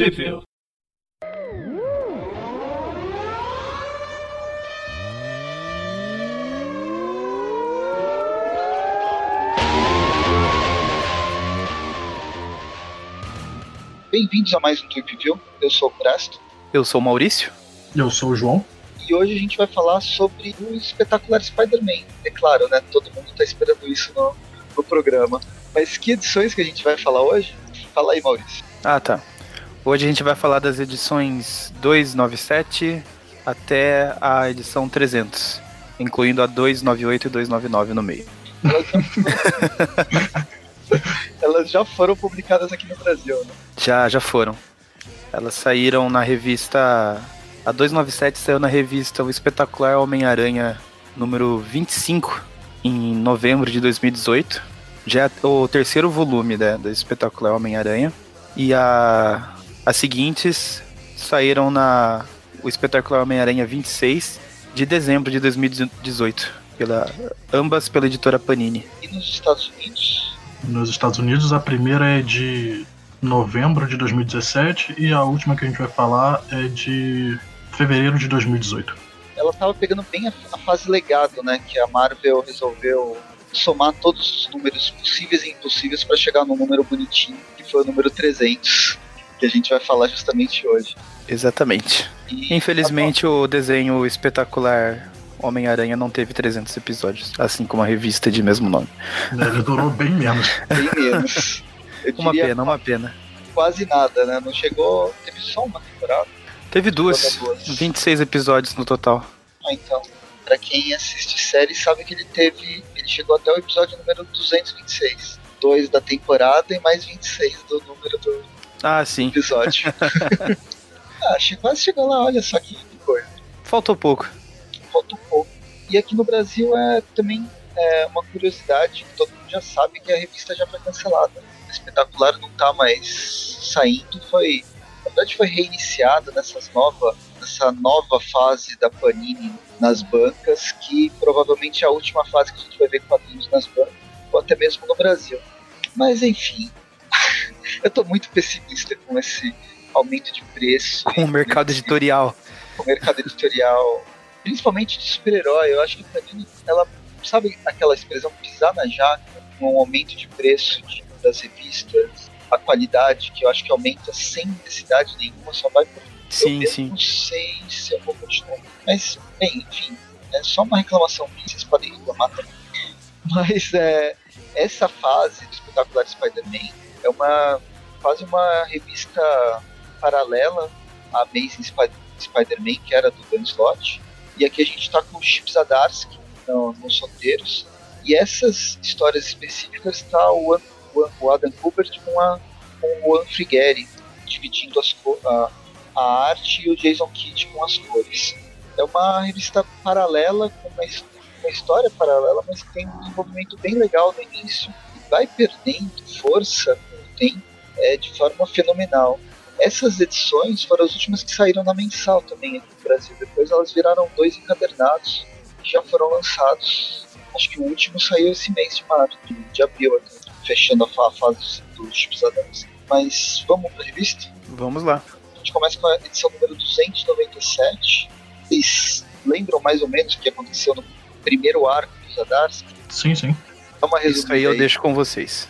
Sheffield. Bem-vindos a mais um Trip View. Eu sou o Presto. Eu sou o Maurício. Eu sou o João. E hoje a gente vai falar sobre o espetacular Spider-Man. É claro, né? Todo mundo tá esperando isso no, no programa. Mas que edições que a gente vai falar hoje? Fala aí, Maurício. Ah, tá. Hoje a gente vai falar das edições 297 até a edição 300, incluindo a 298 e 299 no meio. Elas já, foram publicadas aqui no Brasil, né? Já, já foram. Elas saíram na revista. A 297 saiu na revista O Espetacular Homem-Aranha número 25, em novembro de 2018. Já é o terceiro volume né, do Espetacular Homem-Aranha. E a, as seguintes saíram na O Espetacular Homem-Aranha 26 de dezembro de 2018. Pela, ambas pela editora Panini. E nos Estados Unidos? Nos Estados Unidos, a primeira é de novembro de 2017 e a última que a gente vai falar é de fevereiro de 2018. Ela tava pegando bem a, a fase legado, né? Que a Marvel resolveu somar todos os números possíveis e impossíveis para chegar no número bonitinho, que foi o número 300, que a gente vai falar justamente hoje. Exatamente. E Infelizmente, o desenho espetacular Homem-Aranha não teve 300 episódios, assim como a revista de mesmo nome. Ele durou bem menos. bem menos. Eu Uma pena, uma pena. quase nada, né? Não chegou. Teve só uma temporada. Teve duas, duas. 26 episódios no total. Ah, então. Pra quem assiste série sabe que ele teve. Ele chegou até o episódio número 226. Dois da temporada e mais 26 do número do Ah, sim. episódio. ah, quase chegou lá, olha só que coisa. Faltou pouco. Falta um pouco. E aqui no Brasil é também é, uma curiosidade que todo mundo já sabe que a revista já foi cancelada. A espetacular não tá mais saindo, foi. Na verdade foi reiniciada nessas nova, nessa nova fase da Panini nas bancas, que provavelmente é a última fase que a gente vai ver quadrinhos nas bancas, ou até mesmo no Brasil. Mas enfim. Eu tô muito pessimista com esse aumento de preço. Com o mercado editorial. o mercado editorial, principalmente de super-herói. Eu acho que a Panini, ela sabe aquela expressão pisar na jaca, com um aumento de preço de- das revistas, a qualidade que eu acho que aumenta sem necessidade nenhuma, só vai por. eu Sim, mesmo sim. não sei se eu vou continuar. Mas, bem, enfim, é só uma reclamação minha, vocês podem reclamar também. Mas é, essa fase do espetacular Spider-Man é uma quase uma revista paralela à Amazing Spi- Spider-Man, que era do Dan Slott. E aqui a gente está com o Chip Zdarsky no, nos roteiros. E essas histórias específicas está o, o Adam Kubert com, a, com o Juan Frigeri, dividindo as a, a arte e o Jason Kidd com as cores. É uma revista paralela, com uma, uma história paralela, mas tem um desenvolvimento bem legal no início. E vai perdendo força tempo é, de forma fenomenal. Essas edições foram as últimas que saíram na mensal também aqui no Brasil. Depois elas viraram dois encadernados que já foram lançados. Acho que o último saiu esse mês de março, de, de abril, até, fechando a, fa- a fase dos Chips Adams. Mas vamos para a revista? Vamos lá. A gente começa com a edição número 297. Vocês lembram mais ou menos o que aconteceu no primeiro arco dos Zadarsky? Sim, sim. Dá uma Isso resumida aí eu aí. deixo com vocês.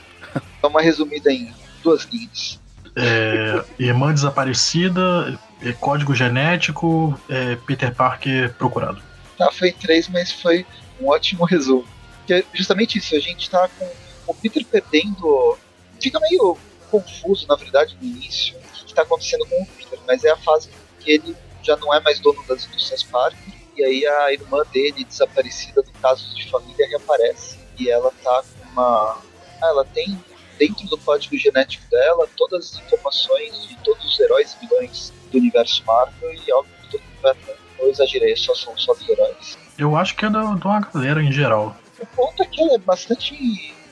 Dá uma resumida em duas linhas. É, irmã desaparecida, é, código genético, é, Peter Parker procurado. Tá, foi em três, mas foi um ótimo resumo. Que é justamente isso, a gente tá com o Peter perdendo. Fica meio confuso, na verdade, no início, o que tá acontecendo com o Peter, mas é a fase que ele já não é mais dono das indústrias Parker, e aí a irmã dele, desaparecida do caso de família, reaparece. E ela tá com uma. Ah, ela tem dentro do código genético dela todas as informações de todos os heróis e vilões do universo Marvel, e óbvio que todo mundo vai. Eu exagerei, só são só dos heróis. Eu acho que é da, de uma galera em geral. O ponto é que ela é bastante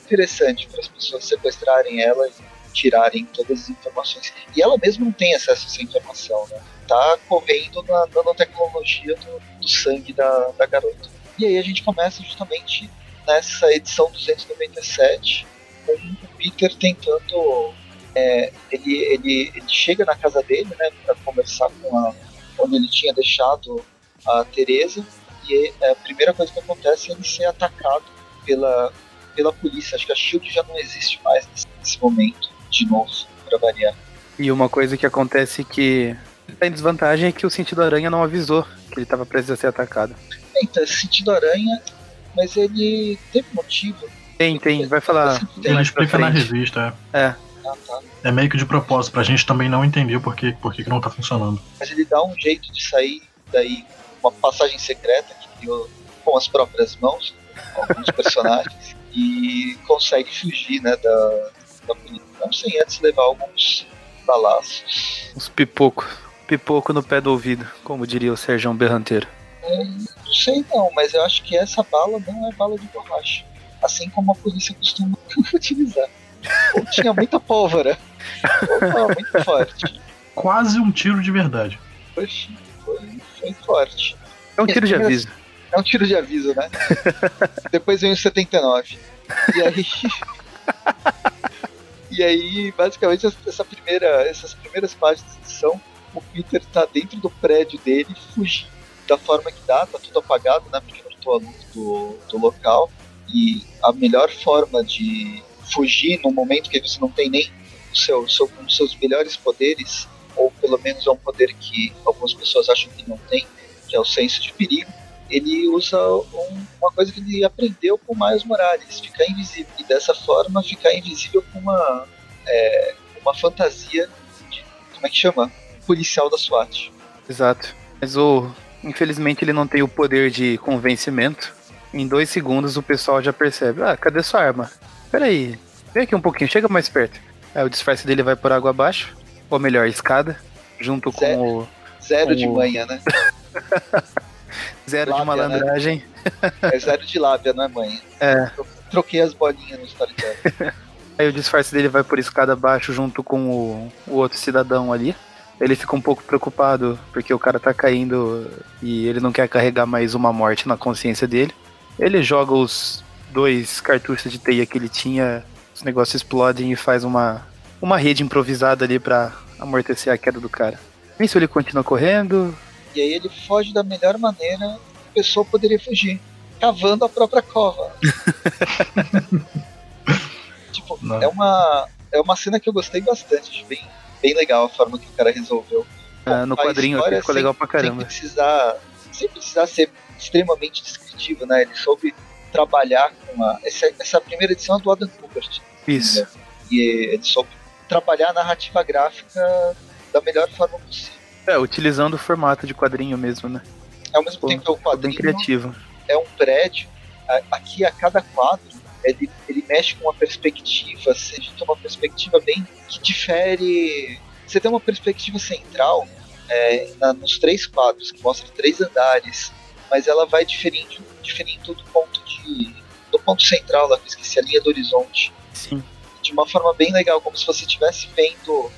interessante para as pessoas sequestrarem ela e tirarem todas as informações. E ela mesma não tem acesso a essa informação, né? Tá correndo na nanotecnologia do, do sangue da, da garota. E aí a gente começa justamente nessa edição 297 com Peter tentando é, ele, ele, ele chega na casa dele, né, para conversar com a onde ele tinha deixado a Teresa e a primeira coisa que acontece é ele ser atacado pela pela polícia. Acho que a Shield já não existe mais nesse, nesse momento, de novo, para variar. E uma coisa que acontece que tá em desvantagem é que o sentido aranha não avisou que ele estava prestes a ser atacado. Então, sentido aranha, mas ele teve motivo. Tem, tem, vai falar. Ele explica na revista, é. É. Ah, tá. é meio que de propósito, pra gente também não entender por que, por que, que não tá funcionando. Mas ele dá um jeito de sair daí, uma passagem secreta que criou com as próprias mãos, com alguns personagens, e consegue fugir né, da, da. Não sem antes levar alguns balaços. Uns pipoco. Pipoco no pé do ouvido, como diria o Sérgio Berranteiro. É, não sei não, mas eu acho que essa bala não é bala de borracha. Assim como a polícia costuma utilizar. Ou tinha muita pólvora. Ou muito forte. Quase um tiro de verdade. Foi, foi, foi forte. É um tiro de aviso. É um tiro de aviso, né? Depois vem o 79. E aí. e aí, basicamente, essa primeira, essas primeiras páginas são o Peter tá dentro do prédio dele, fugindo da forma que dá, tá tudo apagado, né? Porque cortou a luz do, do local. E a melhor forma de fugir no momento que você não tem nem o seu, seu, um dos seus melhores poderes, ou pelo menos é um poder que algumas pessoas acham que não tem, que é o senso de perigo, ele usa um, uma coisa que ele aprendeu com Miles Morales, ficar invisível. E dessa forma ficar invisível com uma, é, uma fantasia de, como é que chama? Policial da SWAT. Exato. Mas o. Infelizmente ele não tem o poder de convencimento. Em dois segundos o pessoal já percebe. Ah, cadê sua arma? Peraí, vem aqui um pouquinho, chega mais perto. Aí o disfarce dele vai por água abaixo, ou melhor, escada, junto zero, com o. Zero com de o... manhã, né? Zero Lábia, de malandragem. É zero de lábia, não é mãe? É. Troquei as bolinhas no storytelling. Aí o disfarce dele vai por escada abaixo junto com o, o outro cidadão ali. Ele fica um pouco preocupado porque o cara tá caindo e ele não quer carregar mais uma morte na consciência dele. Ele joga os dois cartuchos de teia que ele tinha, os negócios explodem e faz uma, uma rede improvisada ali para amortecer a queda do cara. Nisso ele continua correndo. E aí ele foge da melhor maneira que a pessoa poderia fugir. Cavando a própria cova. tipo, Não. é uma, é uma cena que eu gostei bastante. Bem, bem legal a forma que o cara resolveu. Ah, no quadrinho ficou legal pra Sem caramba. precisar, sem precisar ser extremamente descritivo, né? Ele soube trabalhar com a. Essa, essa primeira edição é do Adam Kubert. Isso. E ele soube trabalhar a narrativa gráfica da melhor forma possível. É, utilizando o formato de quadrinho mesmo, né? Ao mesmo Pô, tempo que o ficou bem quadrinho criativo. é um prédio, aqui a cada quadro ele, ele mexe com uma perspectiva, seja uma perspectiva bem que difere. Você tem uma perspectiva central é, na- nos três quadros, que mostra três andares, mas ela vai diferindo, diferindo do ponto de. do ponto central lá, que eu esqueci, a linha do horizonte. Sim. De uma forma bem legal, como se você estivesse vendo.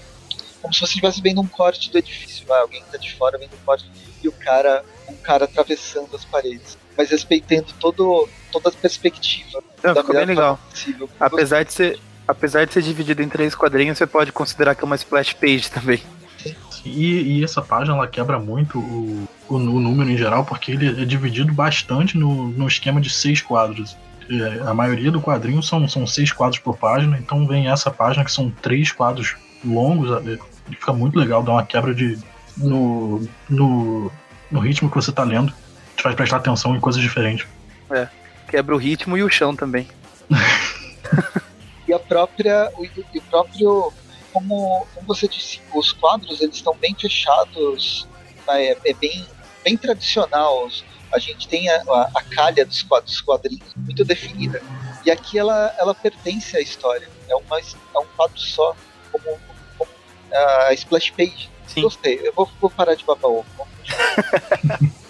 Como se você estivesse vendo um corte do edifício. Vai, alguém que tá de fora vendo um corte e o cara. um cara atravessando as paredes. Mas respeitando todo, toda a perspectiva. Não, ficou bem legal. possível. Apesar de ser. Apesar de ser dividido em três quadrinhos, você pode considerar que é uma splash page também. E, e essa página ela quebra muito o, o, o número em geral, porque ele é dividido bastante no, no esquema de seis quadros. É, a maioria do quadrinho são, são seis quadros por página, então vem essa página que são três quadros longos. é, e fica muito legal, dá uma quebra de no, no, no ritmo que você tá lendo. Te faz prestar atenção em coisas diferentes. Quebra o ritmo e o chão também. E a própria. O, e o próprio. Como, como você disse, os quadros eles estão bem fechados. tá? É, é bem, bem tradicional. A gente tem a, a, a calha dos quadros, quadrinhos muito definida. E aqui ela, ela pertence à história. É, uma, é um quadro só, como, como a splash page. Sim. Gostei. Eu vou, vou parar de babar ovo.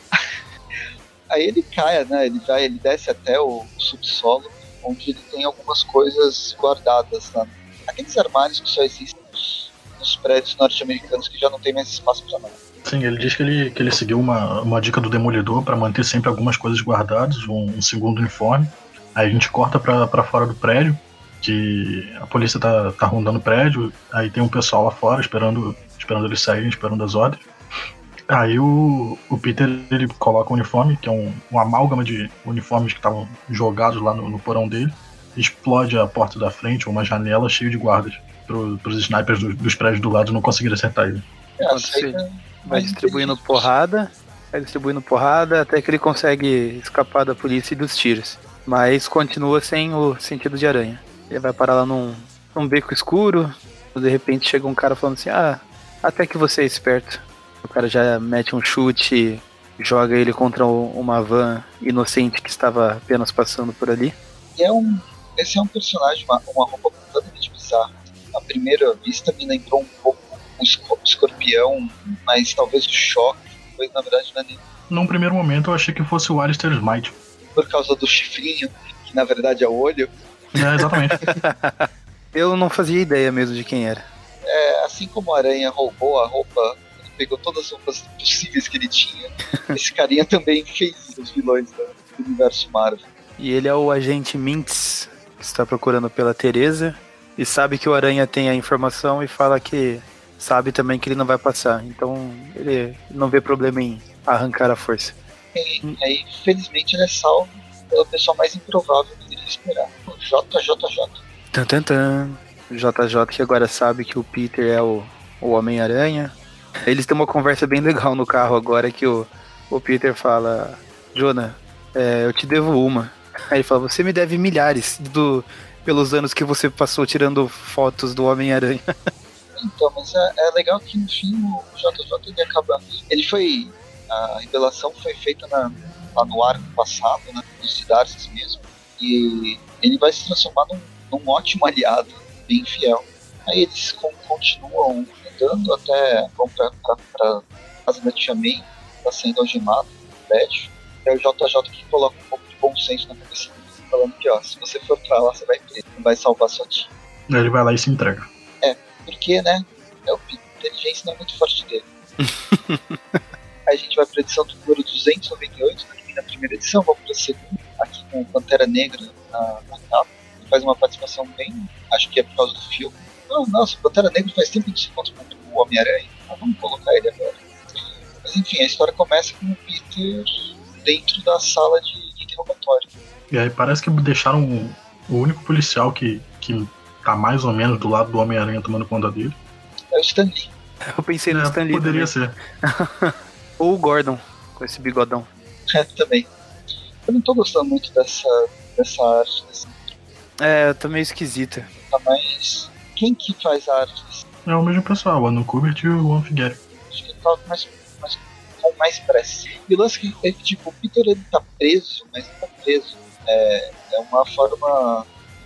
Aí ele cai, né? Ele vai, ele desce até o subsolo, onde ele tem algumas coisas guardadas lá. Aqueles armários que só existem nos, prédios norte-americanos que já não tem mais espaço para nada. Sim, ele diz que ele, que ele seguiu uma, uma dica do Demolidor para manter sempre algumas coisas guardadas, um, um segundo uniforme. Aí a gente corta pra fora do prédio que a polícia tá, tá rondando o prédio, aí tem um pessoal lá fora esperando, esperando eles saírem, esperando as ordens. Aí o, o Peter ele coloca o uniforme, que é um, um amálgama de uniformes que estavam jogados lá no, no, porão dele, explode a porta da frente, uma janela cheia de guardas, pro, pros snipers do, dos prédios do lado não conseguirem acertar ele. É, vai distribuindo porrada, vai distribuindo porrada até que ele consegue escapar da polícia e dos tiros. Mas continua sem o sentido de aranha. Ele vai parar lá num, num beco escuro, de repente chega um cara falando assim, ah, até que você é esperto. O cara já mete um chute, joga ele contra uma van inocente que estava apenas passando por ali. É um, esse é um personagem, uma, uma roupa completamente bizarra. À primeira vista me lembrou um pouco o escorpião, mas talvez o choque, mas na verdade não é nem. Num primeiro momento eu achei que fosse o Alistair Smite. Por causa do chifrinho, que na verdade é o olho. É, exatamente. eu não fazia ideia mesmo de quem era. É, assim como a aranha roubou a roupa pegou todas as roupas possíveis que ele tinha. Esse carinha também fez os vilões do universo Marvel. E ele é o agente Mintz, está procurando pela Teresa e sabe que o Aranha tem a informação e fala que sabe também que ele não vai passar. Então ele não vê problema em arrancar a força. E aí, felizmente, ele é salvo pela pessoa mais improvável que ele esperar. O JJJ. Tan, tan, tan. JJ que agora sabe que o Peter é o, o Homem-Aranha. Eles têm uma conversa bem legal no carro agora que o, o Peter fala, Jonah, é, eu te devo uma. Aí ele fala, você me deve milhares do, pelos anos que você passou tirando fotos do Homem-Aranha. Então, mas é, é, legal que no fim o JJ ele acaba. Ele foi. A revelação foi feita na, lá no arco passado, né? Dos Sidarces mesmo. E ele vai se transformar num, num ótimo aliado, bem fiel. Aí eles continuam andando até vão pra, pra, pra casa da Tia May, tá sendo algemado prédio. É o JJ que coloca um pouco bom senso na cabeça dele, falando que, ó, se você for pra lá, você vai preso, não vai salvar sua tia. Ele vai lá e se entrega. É, porque, né, é o inteligência não é muito forte dele. Aí a gente vai pra edição do número 298, termina a primeira edição, vamos pra segunda, aqui com Pantera Negra na, na capa. Ele faz uma participação bem, acho que é por causa do filme, não, nossa, o Pantera Negra faz tempo que se encontra com o Homem-Aranha, então vamos colocar ele agora. Mas enfim, a história começa com o Peter dentro da sala de interrogatório. E aí parece que deixaram o, o único policial que, que tá mais ou menos do lado do Homem-Aranha tomando conta dele. É o Stan Lee. Eu pensei no é, Stan Lee. Poderia também. ser. Ou o Gordon, com esse bigodão. É, também. Eu não tô gostando muito dessa, dessa arte. Desse... É, tá meio esquisita. Tá mais quem que faz a arte? É o mesmo pessoal, o Anu Kubert e o Juan Figueiredo. Acho que ele tava mais, mais, pressa. E o lance é que, tipo, o Peter ele tá preso, mas não tá preso. É, é uma forma.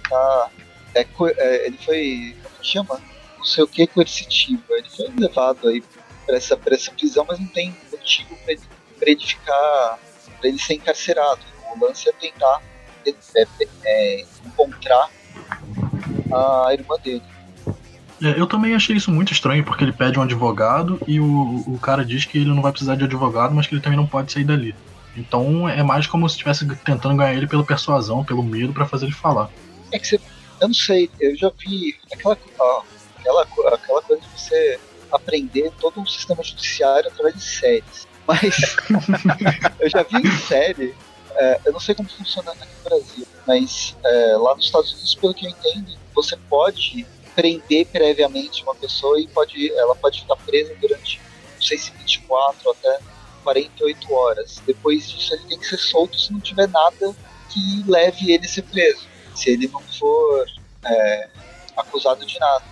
Tá, é, é, ele foi. Como chama? Não sei o que coercitivo. Ele foi levado aí pra essa, pra essa prisão, mas não tem motivo pra ele, pra ele ficar. pra ele ser encarcerado. O lance é tentar é, é, é encontrar a irmã dele. É, eu também achei isso muito estranho, porque ele pede um advogado e o, o cara diz que ele não vai precisar de advogado, mas que ele também não pode sair dali. Então é mais como se estivesse tentando ganhar ele pela persuasão, pelo medo, para fazer ele falar. É que você. Eu não sei, eu já vi aquela, aquela, aquela coisa de você aprender todo um sistema judiciário através de séries. Mas eu já vi em série, é, eu não sei como funciona aqui no Brasil, mas é, lá nos Estados Unidos, pelo que eu entendo, você pode prender previamente uma pessoa e pode, ela pode ficar presa durante, não sei se 24 até 48 horas. Depois disso, ele tem que ser solto se não tiver nada que leve ele a ser preso. Se ele não for é, acusado de nada.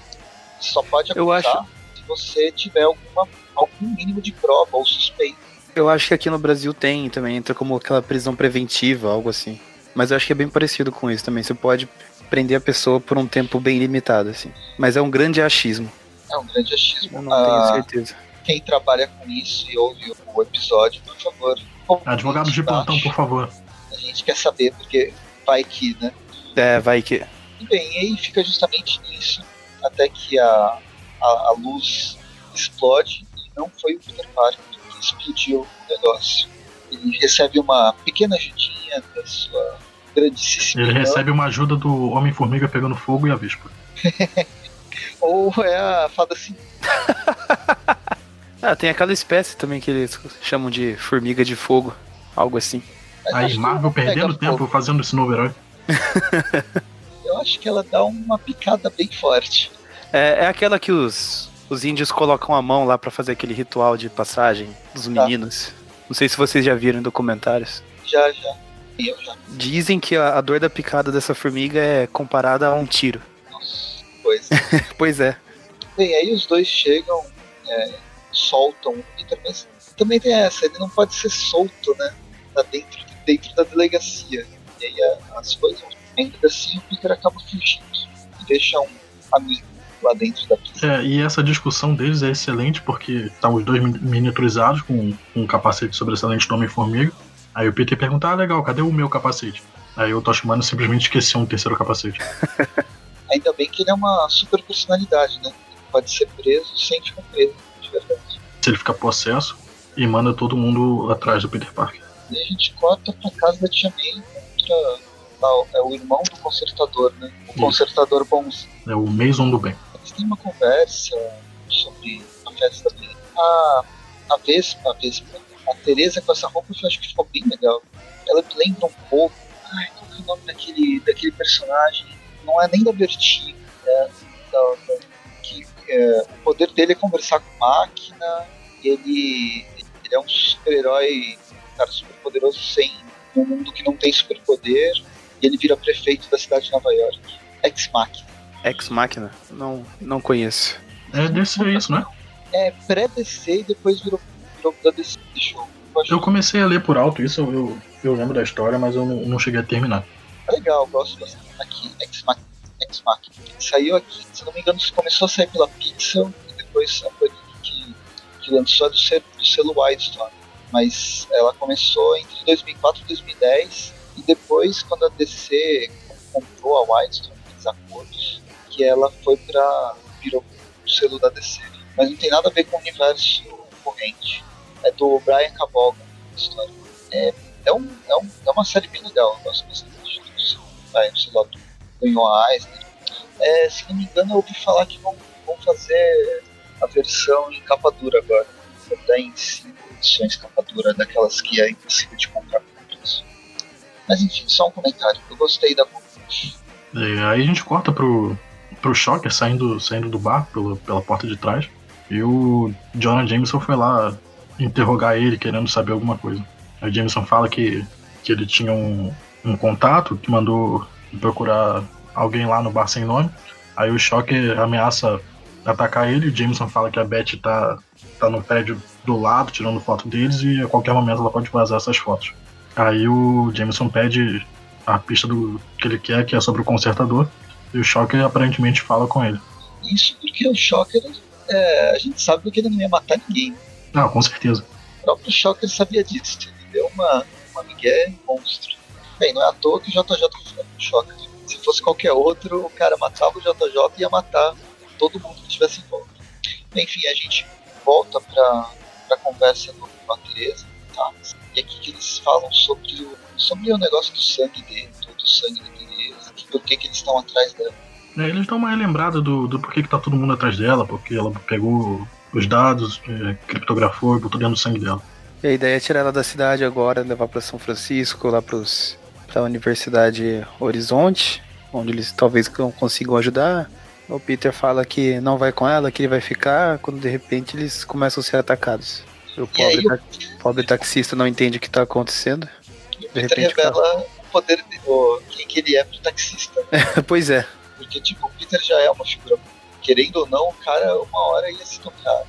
Só pode acusar acho... se você tiver alguma, algum mínimo de prova ou suspeita. Eu acho que aqui no Brasil tem também, entra como aquela prisão preventiva, algo assim. Mas eu acho que é bem parecido com isso também. Você pode prender a pessoa por um tempo bem limitado, assim. Mas é um grande achismo. É um grande achismo. Eu não ah, tenho certeza. Quem trabalha com isso e ouve o episódio, por favor. Advogado de plantão, por favor. A gente quer saber, porque vai que, né? É, vai que. E bem, e aí fica justamente nisso, até que a, a, a luz explode e não foi o Peter Parker que explodiu o negócio. Ele recebe uma pequena ajudinha da sua grandíssimo. Ele vilão. recebe uma ajuda do Homem-Formiga pegando fogo e a Vespa. Ou é a fada assim. Ah, tem aquela espécie também que eles chamam de formiga de fogo. Algo assim. Aí, Marvel perdendo fogo. tempo fazendo esse novo herói. Eu acho que ela dá uma picada bem forte. É, é aquela que os, os índios colocam a mão lá pra fazer aquele ritual de passagem dos meninos. Não sei se vocês já viram em documentários. Já, já. Dizem que a, a dor da picada dessa formiga é comparada a um tiro. Nossa, coisa. Pois é. Bem, aí os dois chegam, é, soltam o Peter, mas também tem essa, ele não pode ser solto, né? Tá dentro, dentro da delegacia. E aí a- as coisas, ainda assim, o Peter acaba fugindo e deixa um amigo lá dentro da prisão. É, e essa discussão deles é excelente porque estão os dois mi- miniaturizados com com um capacete sobressalente do Homem-Formiga. Aí o Peter pergunta: Ah, legal, cadê o meu capacete? Aí o Toshimano simplesmente esqueceu um terceiro capacete. Ainda bem que ele é uma super personalidade, né? Ele pode ser preso sem ficar preso, de verdade. Se ele fica possesso e manda todo mundo atrás do Peter Parker. E a gente corta pra casa da Tia May contra lá, é o irmão do consertador, né? O Isso. consertador bonzinho. É o Mason do Bem. Eles têm uma conversa sobre a festa dele. A, a Vespa, a Vespa, a Teresa com essa roupa eu acho que ficou bem legal. Ela me lembra um pouco. Ai, qual que é o nome daquele, daquele personagem? Não é nem da Vertigo, é da, da- que é, o poder dele é conversar com máquina. E ele, ele é um super-herói, um cara super poderoso sem um mundo que não tem superpoder. E ele vira prefeito da cidade de Nova York. Ex-máquina. Ex Máquina? Não, não conheço. É desse é isso, né? é pré-DC e depois virou, virou da DC. Eu, comecei a ler por alto isso, eu, eu, lembro da história, mas eu não, não cheguei a terminar. legal, eu gosto bastante. Aqui, Ex Machina. Ex Machina. Saiu aqui, se não me engano, começou a sair pela Pixel e depois a Panini que, que lançou a do selo, do selo Wildstorm. Mas ela começou entre 2004 e 2010 e depois, quando a DC comprou a Wildstorm, fez acordos, que ela foi pra. virou o selo da DC. Mas não tem nada a ver com o universo corrente. É do Brian Caboga. É, é, um, é, um, é uma série bem legal, eu gosto bastante. Vai, sei lá, do Ganhou Eisner. É, se não me engano, eu ouvi falar que vão, vão fazer a versão em capa dura agora. Até em cinco edições capa dura, daquelas que é impossível de comprar preço. Mas enfim, só um comentário. Eu gostei da É, aí a gente corta pro, pro Shocker saindo, saindo do bar pelo, pela porta de trás. E o Jonah Jameson foi lá interrogar ele, querendo saber alguma coisa. Aí o Jameson fala que, que ele tinha um, um contato que mandou procurar alguém lá no bar sem nome. Aí o Shocker ameaça atacar ele. O Jameson fala que a Beth tá, tá no prédio do lado, tirando foto deles, e a qualquer momento ela pode vazar essas fotos. Aí o Jameson pede a pista do que ele quer, que é sobre o consertador, e o Shocker aparentemente fala com ele. Isso porque o Shocker, é, a gente sabe que ele não ia matar ninguém. Ah, com certeza. O próprio Shocker sabia disso. Ele deu uma, uma migué monstro. Bem, não é à toa que o JJ foi o Shocker. Se fosse qualquer outro, o cara matava o JJ e ia matar todo mundo que estivesse em volta. Enfim, a gente volta pra, pra conversa do, com a Teresa, tá? E aqui que eles falam sobre o, sobre o negócio do sangue dele, do, sangue da Teresa, que por que, que eles estão atrás dela. É, eles dão uma relembrada do, do porquê que tá todo mundo atrás dela, porque ela pegou os dados, é, criptografou e botou dentro do sangue dela. E a ideia é tirar ela da cidade agora, levar pra São Francisco, lá pros, pra Universidade Horizonte, onde eles talvez não consigam ajudar. O Peter fala que não vai com ela, que ele vai ficar, quando de repente eles começam a ser atacados. O E aí pobre, ta- pobre taxista não entende o que tá acontecendo. E o De Peter repente, revela o poder de, o, quem que ele é pro taxista, pois é. Porque, tipo, o Peter já é uma figura. Querendo ou não, o cara uma hora ia se tocar. não.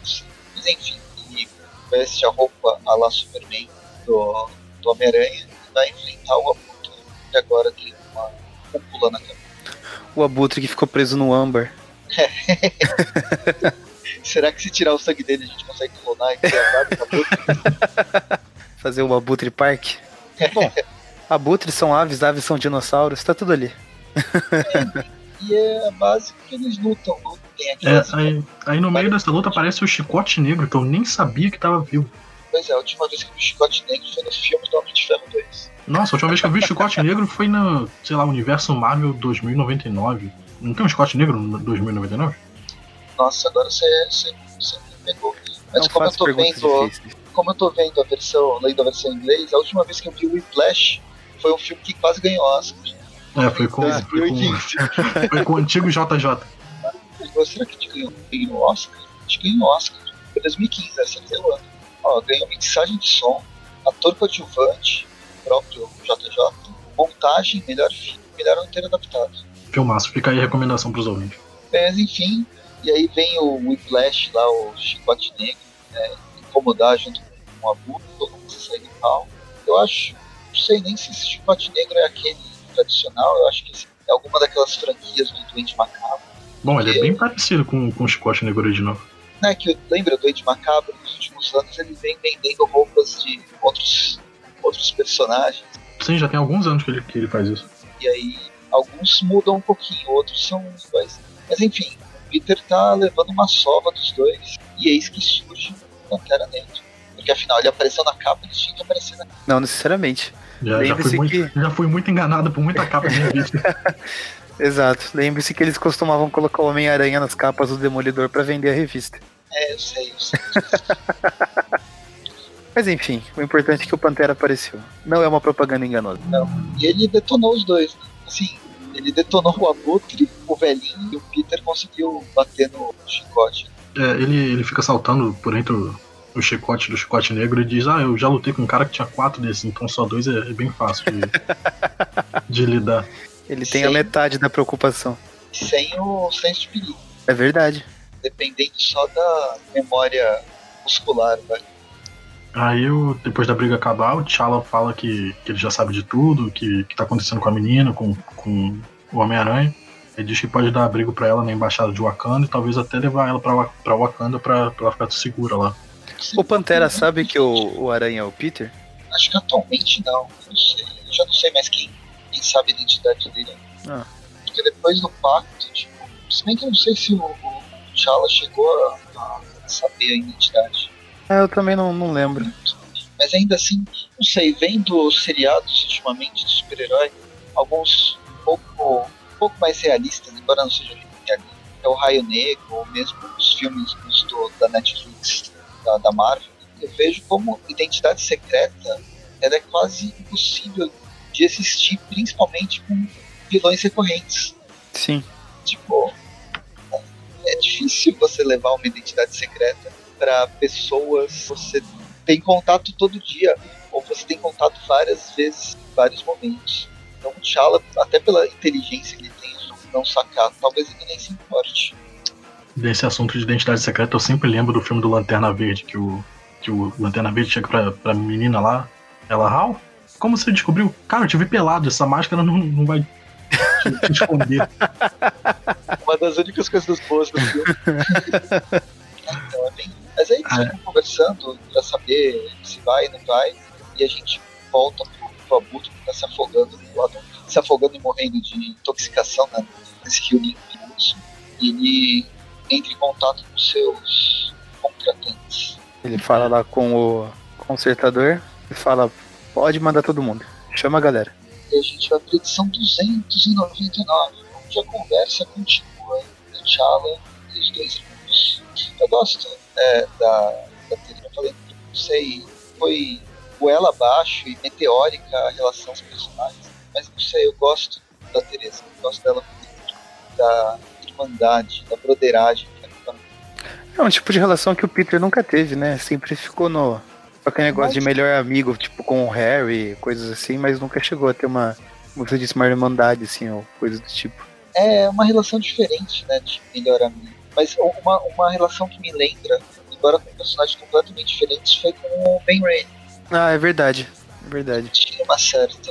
Mas enfim, ele veste a roupa a la Superman do, do Homem-Aranha e vai enfrentar o Abutre. Que agora tem uma cúpula na cabeça. O abutre que ficou preso no âmbar. Será que se tirar o sangue dele a gente consegue clonar e criar vários Abutres? Fazer o abutre park. Bom, abutres são aves, aves são dinossauros, tá tudo ali. E é a base que eles lutam. lutam. É, aí, aí no meio dessa luta aparece o chicote negro, que eu nem sabia que tava vivo. Pois é, a última vez que eu vi Chicote Negro foi no filme do Homem de Ferro 2. Nossa, a última vez que eu vi Chicote Negro foi no, sei lá, Universo Marvel 2099. Não tem um Chicote Negro no 2099? Nossa, agora você, você, você me pegou. Mas Não como eu tô vendo. difíceis. Como eu tô vendo a versão, lendo a versão em inglês, a última vez que eu vi o Whiplash foi um filme que quase ganhou Oscar. É, foi com, Ah, foi com, 2015. foi com o antigo JJ. Pô, Será que a gente ganhou, ganhou Oscar? A gente ganhou Oscar. Foi 2015, acertei o ano. Ó, ganhou mixagem de som, ator coadjuvante, próprio JJ, montagem, melhor filme, melhor roteiro adaptado. Filmaço, fica aí a recomendação pros ouvintes. Mas enfim, e aí vem o Whiplash lá, o Chicote Negro, né, incomodar junto com o Abu, todo mundo se tal. Eu acho, não sei nem se esse Chicote Negro é aquele tradicional, eu acho que é alguma daquelas franquias do Duende Macabro. Bom, ele é bem parecido com, com o Chicote Negro original. Né, que lembra do Duende Macabro, nos últimos anos ele vem vendendo roupas de outros, outros personagens. Sim, já tem alguns anos que ele, que ele faz isso. E aí alguns mudam um pouquinho, outros são iguais. Mas enfim, o Peter tá levando uma sova dos dois. E eis que surge o Pantera Negra. Porque afinal ele apareceu na capa, ele tinha que aparecer na Não necessariamente. Já, já, fui muito, que- já fui muito enganado por muita capa de revista. Exato. Lembre-se que eles costumavam colocar o Homem-Aranha nas capas do Demolidor pra vender a revista. É, eu sei, eu sei. Mas enfim, o importante é que o Pantera apareceu. Não é uma propaganda enganosa. E ele detonou os dois, né? Assim, ele detonou o Abutre, o velhinho, e o Peter conseguiu bater no chicote. É, ele, ele fica saltando por entre o, o chicote do chicote negro e diz: Ah, eu já lutei com um cara que tinha quatro desses, então só dois é, é bem fácil de, de lidar. Ele tem a Sim. metade da preocupação. Sem o senso de perigo. É verdade. Dependendo só da memória muscular, vai. Aí, o- depois da briga acabar, o T'Challa fala que, que ele já sabe de tudo, que, que tá acontecendo com a menina, com, com o Homem-Aranha. Ele diz que pode dar abrigo pra ela na embaixada de Wakanda e talvez até levar ela pra, pra Wakanda pra, pra ela ficar segura lá. O Pantera sabe que o, o Aranha é o Peter? Acho que atualmente não. Eu não sei. Eu já não sei mais quem, quem sabe a identidade dele. Ah. Porque depois do pacto, tipo. Se bem que eu não sei se o, o T'Challa chegou a, a saber a identidade. Ah, eu também não, não lembro. Mas ainda assim, não sei, vendo os seriados ultimamente de super-herói, alguns um pouco, um pouco mais realistas, embora não seja realista, é o Raio Negro, ou mesmo os filmes do, da Netflix, da, da Marvel, eu vejo como identidade secreta ela é quase impossível de existir, principalmente com vilões recorrentes. Sim. Tipo, é difícil você levar uma identidade secreta para pessoas que você tem contato todo dia, ou você tem contato várias vezes, em vários momentos. Então, o T'Challa, até pela inteligência que ele tem, não sacar, talvez ele nem se importe. Desse assunto de identidade secreta, eu sempre lembro do filme do Lanterna Verde, que o, que o Lanterna Verde chega pra, pra menina lá, ela, Hal, como você descobriu? Cara, eu te vi pelado, essa máscara não, não vai te, te esconder. Uma das únicas coisas boas do filme. então, é bem... Mas aí eles Ah, é. conversando pra saber se vai ou não vai, e a gente volta pro, pro Abutre que tá se afogando do lado, se afogando e morrendo de intoxicação né, nesse rio limposo. E ele entra em contato com seus contratantes. Ele fala lá com o consertador e fala: pode mandar todo mundo. Chama a galera. E a gente vai pra edição 299, onde a conversa continua entre T'Challa e os dois irmãos. Eu gosto é, da, da Teresa, eu falei, não sei, foi goela abaixo e meteórica a relação dos personagens, mas não sei, eu gosto da Teresa, eu gosto dela da irmandade, da broderagem. É um tipo de relação que o Peter nunca teve, né? Sempre ficou no. Aquele negócio de Mas- melhor amigo, tipo com o Harry, coisas assim, mas nunca chegou a ter uma. Como você disse, uma irmandade, assim, ou coisa do tipo. É uma relação diferente, né, de melhor amigo. Mas uma, uma relação que me lembra, embora com personagens completamente diferentes, foi com o Ben Ray. Ah, é verdade. É verdade. tinha uma certa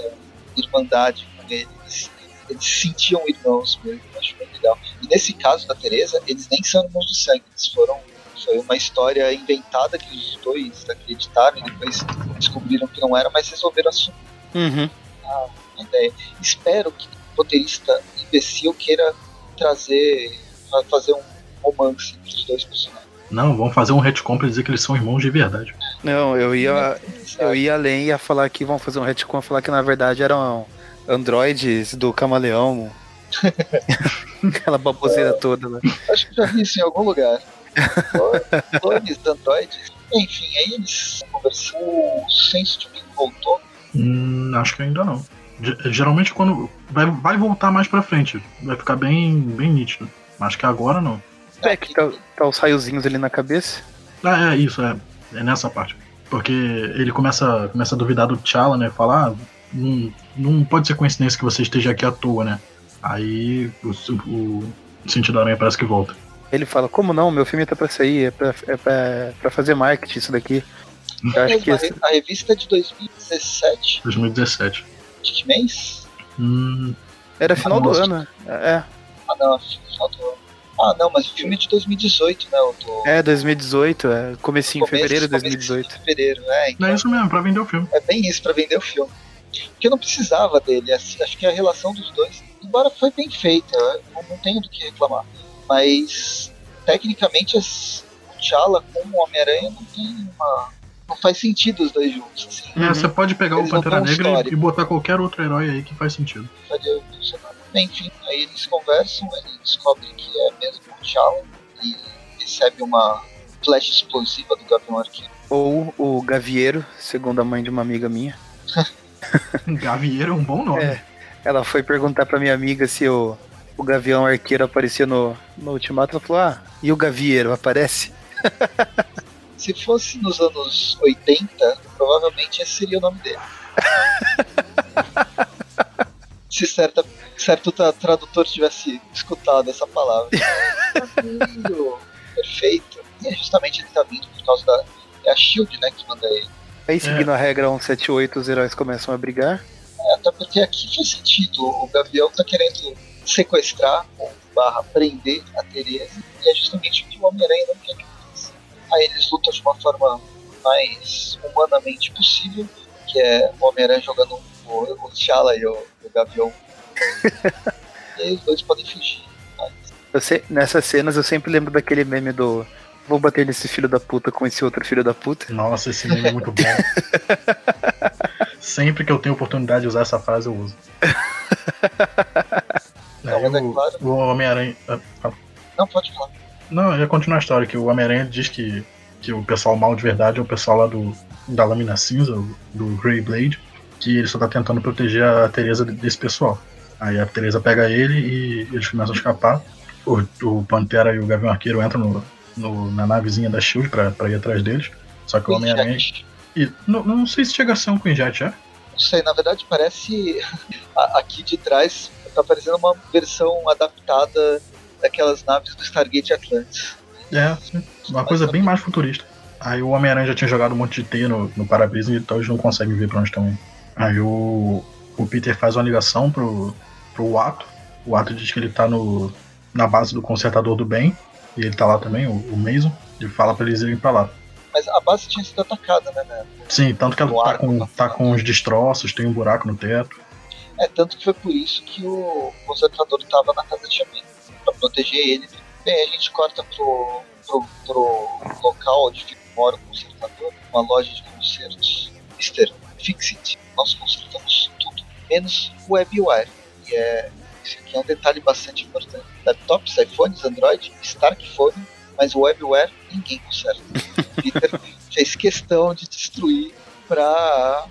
irmandade com eles. Eles se sentiam irmãos mesmo, eu acho bem legal. E nesse caso da Teresa, eles nem são irmãos de sangue, eles foram. Foi uma história inventada que os dois acreditaram e depois descobriram que não era, mas resolveram assumir Uhum. a ideia. Espero que o roteirista imbecil queira trazer, fa- fazer um romance entre os dois personagens. Não, vamos fazer um retcon pra dizer que eles são irmãos de verdade. Não, eu ia, eu ia além e ia falar que vão fazer um retcon, falar que na verdade eram androides do camaleão. Aquela baboseira é, toda, né? Acho que já vi isso em algum lugar. Clones, androides. Enfim, aí eles conversam. O senso de mim voltou. Hum, acho que ainda não. Geralmente quando. Vai, vai voltar mais pra frente. Vai ficar bem, bem nítido. Acho que agora não. É que tá, tá os raiozinhos ali na cabeça. Ah, é isso, é. É nessa parte. Porque ele começa, começa a duvidar do T'Challa, né? Falar, ah, não, não pode ser coincidência que você esteja aqui à toa, né? Aí o, o, o sentido da aranha parece que volta. Ele fala, como não? Meu filme tá pra sair, é pra, é pra, pra fazer marketing isso daqui. Eu acho que esse... A revista é de 2017. 2017. De que mês? Hum, Era final do ano. É. Ah não, final do ano. Ah, não, mas o filme é de 2018, né? Tô... É, 2018, é. Comecinho, Começo, fevereiro de 2018. Fevereiro, né? Então, é isso mesmo, pra vender o filme. É bem isso, pra vender o filme. Porque eu não precisava dele, assim, acho que a relação dos dois, embora foi bem feita, eu não tenho do que reclamar. Mas, tecnicamente, o T'Challa com o Homem-Aranha não tem uma. Não faz sentido os dois juntos. Assim. É, você pode pegar Eles o Pantera Negra e botar qualquer outro herói aí que faz sentido. Enfim, aí eles conversam, ele descobre que é mesmo o T'Challa e recebe uma flecha explosiva do Gavião Arqueiro. Ou o Gavieiro, segundo a mãe de uma amiga minha. Gavieiro é um bom nome. É, ela foi perguntar pra minha amiga se o, o Gavião Arqueiro aparecia no, no Ultimato. Ela falou: Ah, e o Gavieiro aparece? se fosse nos anos 80, provavelmente esse seria o nome dele. se certa certo tradutor tivesse escutado essa palavra. Perfeito. E é justamente ele tá vindo por causa da. É a Shield, né, que manda ele. Aí, seguindo é. a regra 178, os heróis começam a brigar. É, até porque aqui faz sentido. O Gavião tá querendo sequestrar ou barra prender a Teresa. E é justamente o que o Homem-Aranha não quer que faça. Aí eles lutam de uma forma mais humanamente possível, que é o Homem-Aranha jogando o, o T'Challa e o, o Gavião e aí os dois podem fugir. Mas... Sei, nessas cenas eu sempre lembro daquele meme do Vou bater nesse filho da puta com esse outro filho da puta. Nossa, esse meme é muito bom. sempre que eu tenho oportunidade de usar essa frase, eu uso. Não, é, o, claro. o Homem-Aranha. Ah. Não, pode falar. Não, eu ia continuar a história, que o Homem-Aranha diz que, que o pessoal mal de verdade é o pessoal lá do, da lâmina cinza, do Grey Blade, que ele só tá tentando proteger a Teresa desse pessoal. Aí a Teresa pega ele e eles começam a escapar. O, o Pantera e o Gavião Arqueiro entram no, no, na navezinha da Shield pra, pra ir atrás deles. Só que o Homem-Aranha. E não, não sei se chega a ser um Queen Jet, é? Não sei, na verdade parece. Aqui de trás tá parecendo uma versão adaptada daquelas naves do Stargate Atlantis. É, sim. uma coisa bem mais futurista. Aí o Homem-Aranha já tinha jogado um monte de teia no, no para-brisa, então eles não conseguem ver pra onde estão indo. Aí o, o Peter faz uma ligação pro, pro Ato. O Ato diz que ele tá no, na base do Consertador do Bem. E ele tá lá também, o, o Mason. Ele fala pra eles irem pra lá. Mas a base tinha sido atacada, né? né? Sim, tanto que ela tá com, tá com os destroços, tem um buraco no teto. É, tanto que foi por isso que o Consertador tava na casa de Xamim, pra proteger ele. Bem, a gente corta pro, pro, pro local onde mora o Consertador, uma loja de concertos. Mr. Fixit. Nós consertamos tudo, menos o WebWire que é isso aqui é um detalhe bastante importante. Laptops, iPhones, Android, Stark Phone, mas o WebWare ninguém conserta. Peter fez questão de destruir para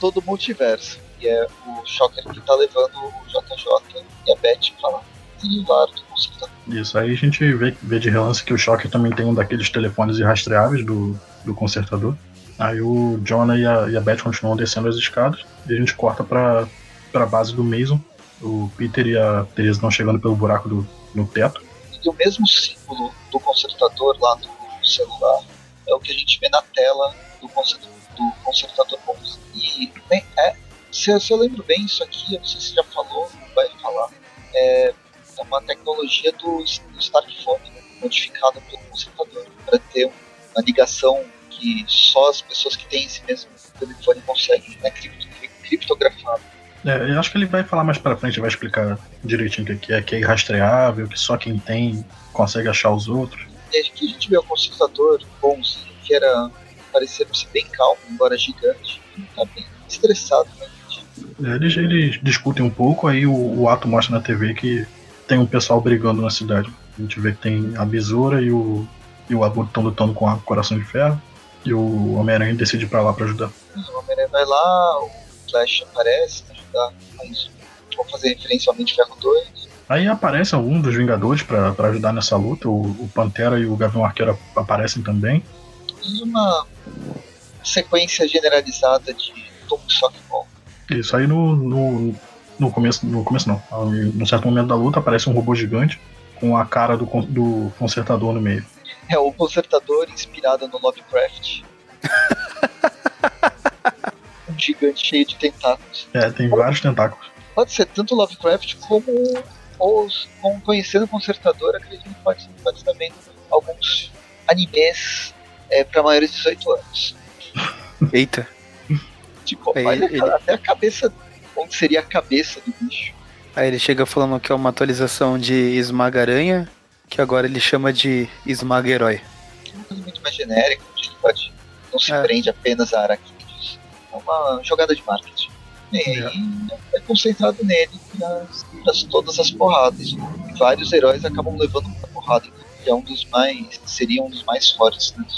todo o multiverso. E é o Shocker que está levando o JJ e a Beth para lá. E do consertador. Isso, aí a gente vê, vê de relance que o Shocker também tem um daqueles telefones irrastreáveis do, do consertador. Aí o Jonah e a, e a Beth continuam descendo as escadas e a gente corta para a base do Mason, o Peter e a Teresa estão chegando pelo buraco do, no teto. E o mesmo símbolo do consertador lá no celular é o que a gente vê na tela do consertador, do consertador E bem, é, se, se, eu lembro bem, isso aqui, eu não sei se já falou, vai falar, é, é uma tecnologia do, do Starkphone, né, modificada pelo consertador, para ter uma ligação que só as pessoas que têm esse mesmo telefone conseguem, né, criptografado. É, eu acho que ele vai falar mais pra frente, vai explicar direitinho o que é, que é irrastreável, que só quem tem consegue achar os outros. E aqui a gente vê o consultador bonzinho, que era parecendo ser bem calmo, embora gigante. Tá bem estressado, né? Eles, eles discutem um pouco, aí o, o ato mostra na TV que tem um pessoal brigando na cidade. A gente vê que tem a Besoura e o, e o Abutre estão lutando com a Coração de Ferro. E o Homem-Aranha decide ir pra lá pra ajudar. O Homem-Aranha vai lá, o Flash aparece pra ajudar, vou fazer referência ao de Ferro 2. Aí aparece algum dos Vingadores pra pra ajudar nessa luta. O, o Pantera e o Gavião Arqueiro aparecem também. Uma sequência generalizada de Tom Sockball. Isso aí no, no, no começo. No começo não. Num certo momento da luta aparece um robô gigante com a cara do, do consertador no meio. É o consertador inspirado no Lovecraft. um gigante cheio de tentáculos. É, tem vários tentáculos. Pode ser tanto Lovecraft como os como conhecendo o consertador, acredito que pode, pode também alguns animes é, para maiores de 18 anos. Eita. Tipo, Aí olha ele- até a cabeça, onde seria a cabeça do bicho. Aí ele chega falando que é uma atualização de Esmaga-Aranha, que agora ele chama de Esmaga-Herói. É uma coisa muito mais genérica, onde ele pode, não se É. prende apenas a aracnídeos. É uma jogada de marketing. E aí é concentrado nele para todas as porradas. Vários heróis acabam levando muita porrada. E é um dos mais. seria um dos mais fortes campo.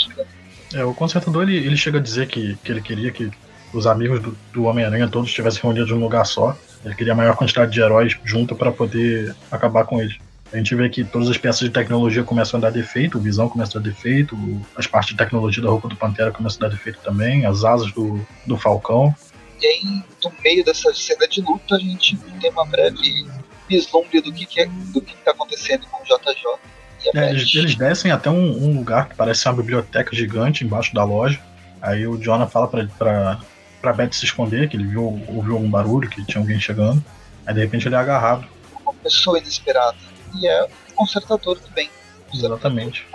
É, o consertador ele, ele chega a dizer que, que ele queria que os amigos do, do Homem-Aranha todos estivessem reunidos num lugar só. Ele queria a maior quantidade de heróis junto para poder acabar com eles. A gente vê que todas as peças de tecnologia começam a dar defeito, o Visão começa a dar defeito, as partes de tecnologia da roupa do Pantera começam a dar defeito também, as asas do, do Falcão. E aí, no meio dessa cena de luta, a gente tem uma breve vislumbre do que, que é, do que está acontecendo com o JJ. É, eles, eles descem até um, um lugar que parece ser uma biblioteca gigante embaixo da loja. Aí o Jonah fala pra, pra, pra Beth se esconder, que ele viu, ouviu algum barulho, que tinha alguém chegando. Aí de repente ele é agarrado. uma pessoa inesperada. E é o consertador do bem. Exatamente.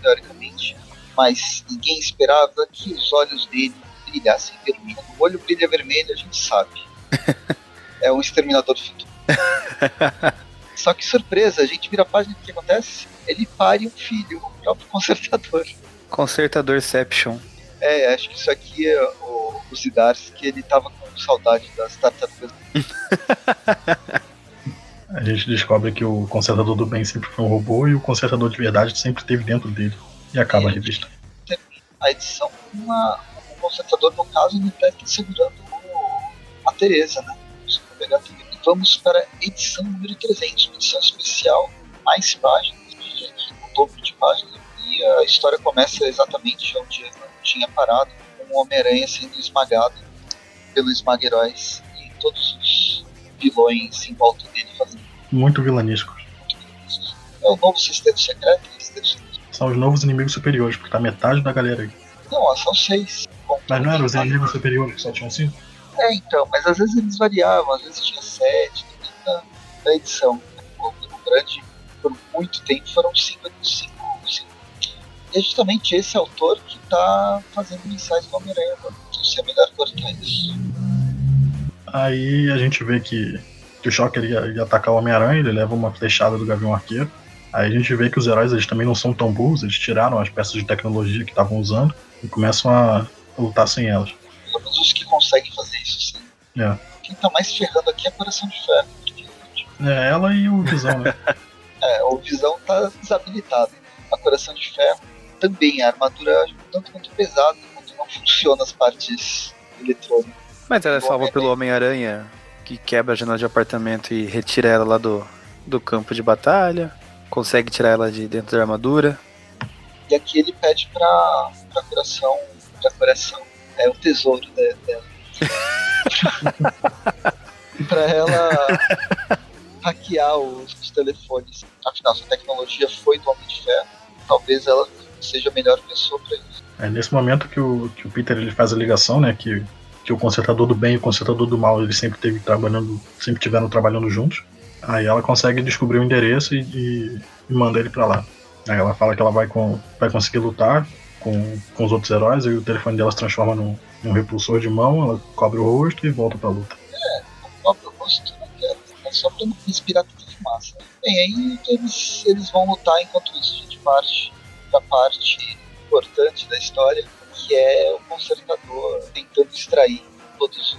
Teoricamente. Mas ninguém esperava que os olhos dele brilhassem vermelho. O olho brilha vermelho, a gente sabe. é um exterminador do futuro. Só que surpresa, a gente vira a página o que acontece? Ele pare um filho, o próprio consertador. Consertadorception. É, acho que isso aqui é o, o que ele tava com saudade das tartarugas. A gente descobre que o consertador do bem sempre foi um robô e o consertador de verdade sempre esteve dentro dele. E acaba a revista. a edição, uma, o consertador, no caso, ele está segurando o- a Teresa, né? Pegar. E vamos para a edição número 300, uma edição especial, mais páginas, um dobro de páginas. E a história começa exatamente onde ela tinha parado, com o Homem-Aranha sendo esmagado pelos esmagueróis e todos os vilões em volta dele fazendo Muito vilanesco. É o novo Sexteto Secreto, Sexteto Secreto. São os novos inimigos superiores, porque tá metade da galera aí. Não, são seis. Bom, Mas não eram os inimigos superiores que só tinham cinco? É, então, mas às vezes eles variavam, às vezes tinha sete, depende da, da edição. O Grande, por muito tempo, foram cinco, cinco, cinco. É justamente esse autor que tá fazendo mensais do Homem-Aranha agora. Não sei melhor cortar isso. Aí a gente vê que, que o Shocker ia, ia atacar o Homem-Aranha, ele leva uma flechada do Gavião Arqueiro. Aí a gente vê que os heróis eles também não são tão burros, eles tiraram as peças de tecnologia que estavam usando e começam a lutar sem elas. Pelo menos os que conseguem fazer isso, sim. É. Quem tá mais ferrando aqui é Coração de Ferro. porque, tipo, É ela e o Visão, né? É, o Visão tá desabilitado. A Coração de Ferro também, a armadura tanto quanto pesada, quanto não funciona as partes eletrônicas. Mas ela é salva pelo Homem-Aranha, que quebra a janela de apartamento e retira ela lá do, do campo de batalha. Consegue tirar ela de dentro da armadura. E aqui ele pede pra, pra coração. Pra coração. É o tesouro de- dela. pra ela hackear os, telefones. Afinal, se a tecnologia foi do Homem de Ferro, talvez ela seja a melhor pessoa pra isso. É nesse momento que o, que o Peter ele faz a ligação, né? Que, que o consertador do bem e o consertador do mal eles sempre teve trabalhando, sempre tiveram trabalhando juntos. Aí ela consegue descobrir o endereço e, e- e manda ele pra lá. Aí ela fala que ela vai, com, vai conseguir lutar com, com os outros heróis, aí o telefone dela se transforma num, num repulsor de mão, ela cobre o rosto e volta pra luta. O próprio rosto não quero. É só pra não respirar tanta fumaça. Bem, aí eles, eles vão lutar enquanto isso a gente parte pra parte importante da história. que é o consertador tentando extrair todas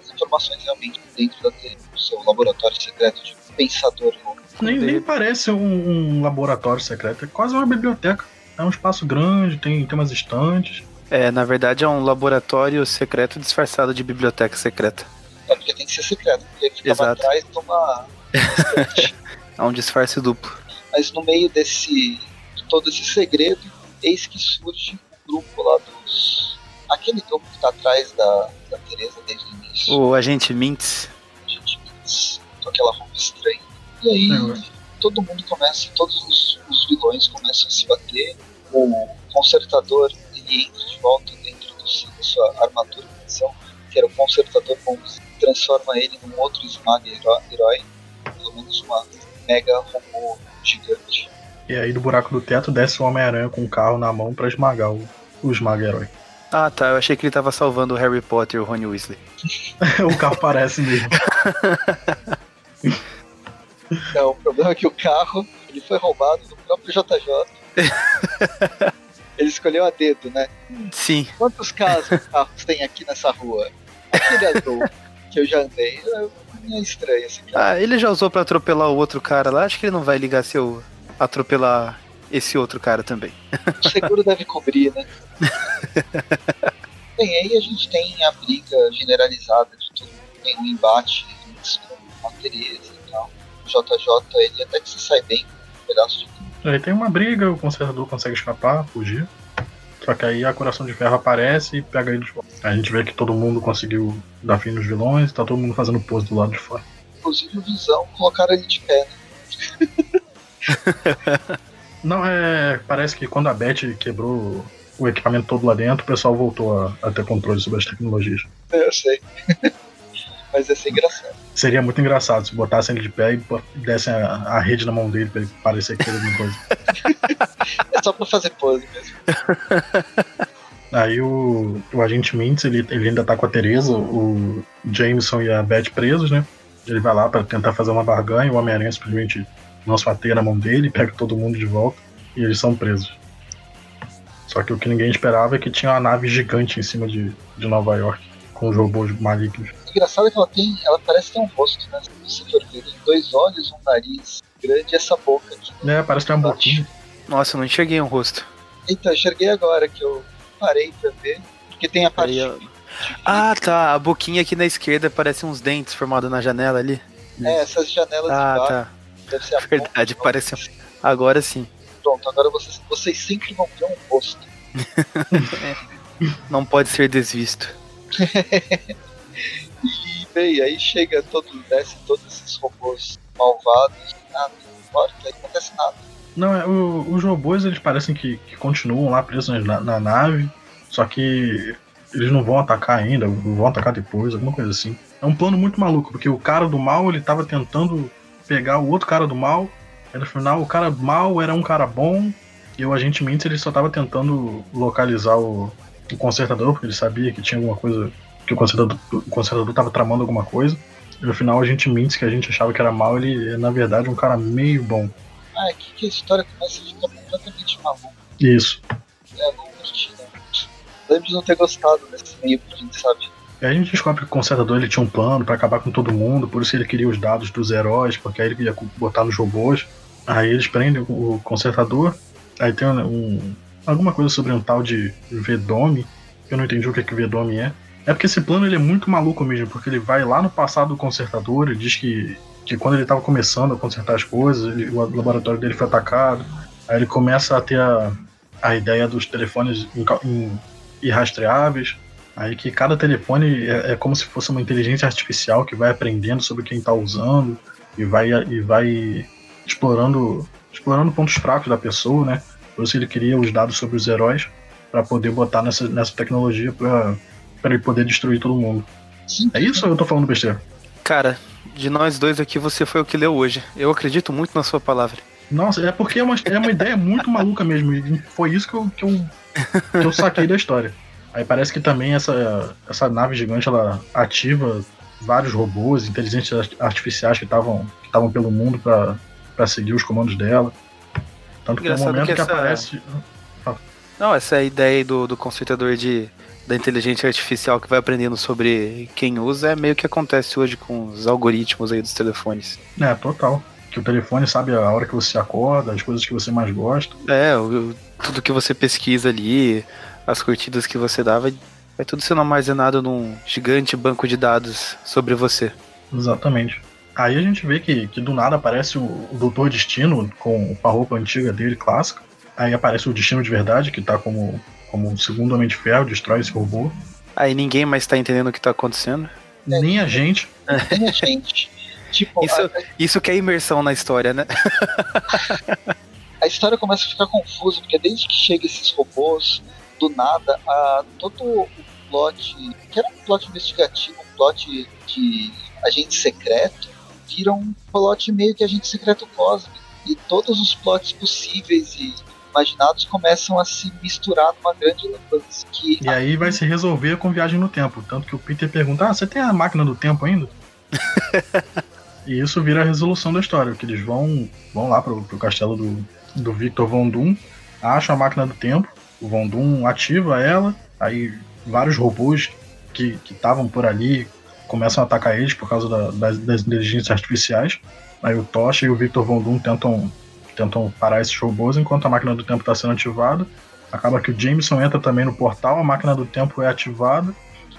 as informações realmente dentro da, do seu laboratório secreto de pensador louco. Nem, nem parece um, um, laboratório secreto, é quase uma biblioteca. É um espaço grande, tem, tem umas estantes. É, na verdade é um laboratório secreto disfarçado de biblioteca secreta. É, porque tem que ser secreto, porque fica Exato. atrás de uma. é um disfarce duplo. Mas no meio desse. Todo esse segredo, eis que surge o grupo lá dos. aquele grupo que tá atrás da, da Teresa desde o início. O agente Mintz. Agente Mintz, com aquela roupa estranha. E aí é. todo mundo começa, todos os, os, vilões começam a se bater. O consertador ele entra de volta dentro do, da sua armadura de missão, que era o consertador bom, transforma ele num outro esmaga herói, pelo menos uma mega robô gigante. E aí do buraco do teto desce o Homem-Aranha com o carro na mão para esmagar o, o esmaga herói. Ah tá, eu achei que ele tava salvando o Harry Potter e o Rony Weasley. o carro parece mesmo. Não, o problema é que o carro ele foi roubado do próprio JJ. ele escolheu a dedo, né? Sim. Quantos casos carros tem aqui nessa rua? Aquele azul que eu já andei. É estranho esse cara. Ah, ele já usou para atropelar o outro cara lá. Acho que ele não vai ligar se eu atropelar esse outro cara também. O seguro deve cobrir, né? Bem, aí a gente tem a briga generalizada de tudo. Tem um embate com a Teresa e tal. JJ, ele até que se sai bem um pedaço de tudo. Aí tem uma briga, o consertador consegue escapar, fugir. Só que aí a Coração de Ferro aparece e pega ele de volta. A gente vê que todo mundo conseguiu dar fim nos vilões tá todo mundo fazendo pose do lado de fora. Inclusive o Visão colocaram ele de pé, né? Não, é. Parece que quando a Beth quebrou o equipamento todo lá dentro, o pessoal voltou a, a ter controle sobre as tecnologias. É, eu sei. Mas ia ser engraçado. Seria muito engraçado se botassem ele de pé e dessem a, a rede na mão dele pra ele parecer que fez alguma coisa. é só pra fazer pose mesmo. Aí o, o agente Mintz, ele, ele ainda tá com a Teresa, o Jameson e a Beth presos, né? Ele vai lá para tentar fazer uma barganha, o Homem-Aranha simplesmente uma teia na mão dele, pega todo mundo de volta e eles são presos. Só que o que ninguém esperava é que tinha uma nave gigante em cima de, de Nova York, com os robôs malignos engraçado é que ela tem. Ela parece ter um rosto, né? Se for ver, tem dois olhos, um nariz grande e essa boca aqui. É, parece ter uma boquinha. Nossa, eu não enxerguei um rosto. Então, enxerguei agora que eu parei pra ver. Porque tem a parte. Ah, tá. A boquinha aqui na esquerda parece uns dentes formados na janela ali. É, essas janelas ah, de tá. Deve ser a Verdade, ponta, parece. Agora sim. Pronto, agora vocês, vocês sempre vão ver um rosto. não pode ser desvisto. E bem, aí chega todo, desce todos esses robôs malvados, nada, embora que aí não acontece nada. Não, é, o, os robôs eles parecem que, que continuam lá presos na, na, nave, só que eles não vão atacar ainda, vão atacar depois, alguma coisa assim. É um plano muito maluco, porque o cara do mal ele tava tentando pegar o outro cara do mal, e no final o cara mal era um cara bom, e o agente Mintz ele só tava tentando localizar o, o consertador, porque ele sabia que tinha alguma coisa que o consertador, o consertador tava tramando alguma coisa. E no final a gente mente que a gente achava que era mal, ele é na verdade um cara meio bom. Ah, é que, que a história começa a ficar completamente maluco. Isso. É, não curti, né? Lembro de não ter gostado desse meio que a gente sabe. E aí a gente descobre que o consertador ele tinha um plano para acabar com todo mundo, por isso ele queria os dados dos heróis, porque aí ele ia botar nos robôs. Aí eles prendem o consertador, aí tem um, um alguma coisa sobre um tal de Vedome, eu não entendi o que, é que Vedome é. É porque esse plano ele é muito maluco mesmo, porque ele vai lá no passado do consertador e diz que, que quando ele estava começando a consertar as coisas, ele, o laboratório dele foi atacado. Aí ele começa a ter a, a ideia dos telefones irrastreáveis. Aí que cada telefone é, é, como se fosse uma inteligência artificial que vai aprendendo sobre quem está usando e vai, e vai explorando, explorando pontos fracos da pessoa, né? Por isso ele queria os dados sobre os heróis para poder botar nessa, nessa tecnologia para para ele poder destruir todo mundo. É isso ou eu tô falando besteira? Cara, de nós dois aqui, você foi o que leu hoje. Eu acredito muito na sua palavra. Nossa, é porque é uma, é uma ideia muito maluca mesmo. E foi isso que eu, que, eu, que eu saquei da história. Aí parece que também essa, essa nave gigante ela ativa vários robôs, inteligências artificiais que estavam que pelo mundo para seguir os comandos dela. Tanto que no momento que, essa... aparece. Não, essa é a ideia aí do, do conceitador de, da inteligência artificial que vai aprendendo sobre quem usa é meio que acontece hoje com os algoritmos aí dos telefones. É, total. Que o telefone sabe a hora que você acorda, as coisas que você mais gosta. É, o- tudo que você pesquisa ali, as curtidas que você dá, vai, vai tudo sendo armazenado num gigante banco de dados sobre você. Exatamente. Aí a gente vê que, que do nada aparece o, o Doutor Destino com a roupa antiga dele, clássica. Aí aparece o Destino de verdade, que tá como, como o segundo Homem de Ferro, destrói esse robô. Aí ninguém mais tá entendendo o que tá acontecendo. Nem a gente. Tem a gente. Tipo, Isso- a, Isso que é imersão na história, né? a história começa a ficar confusa, porque desde que chegam esses robôs, do nada, a, todo o plot, que era um plot investigativo, um plot de agente secreto, vira um plot meio que agente secreto cósmico. E todos os plots possíveis e imaginados começam a se misturar numa grande lambança. Que E aí vai se resolver com viagem no tempo. Tanto que o Peter pergunta: Ah, você tem a máquina do tempo ainda? e isso vira a resolução da história, que eles vão, vão lá pro, pro castelo do, do Victor Von Doom, acham a máquina do tempo, o Von Doom ativa ela, aí vários robôs que estavam por ali começam a atacar eles por causa da- das, das inteligências artificiais. Aí o Tocha e o Victor Von Doom tentam, tentam parar esses robôs enquanto a máquina do tempo está sendo ativada. Acaba que o Jameson entra também no portal, a máquina do tempo é ativada.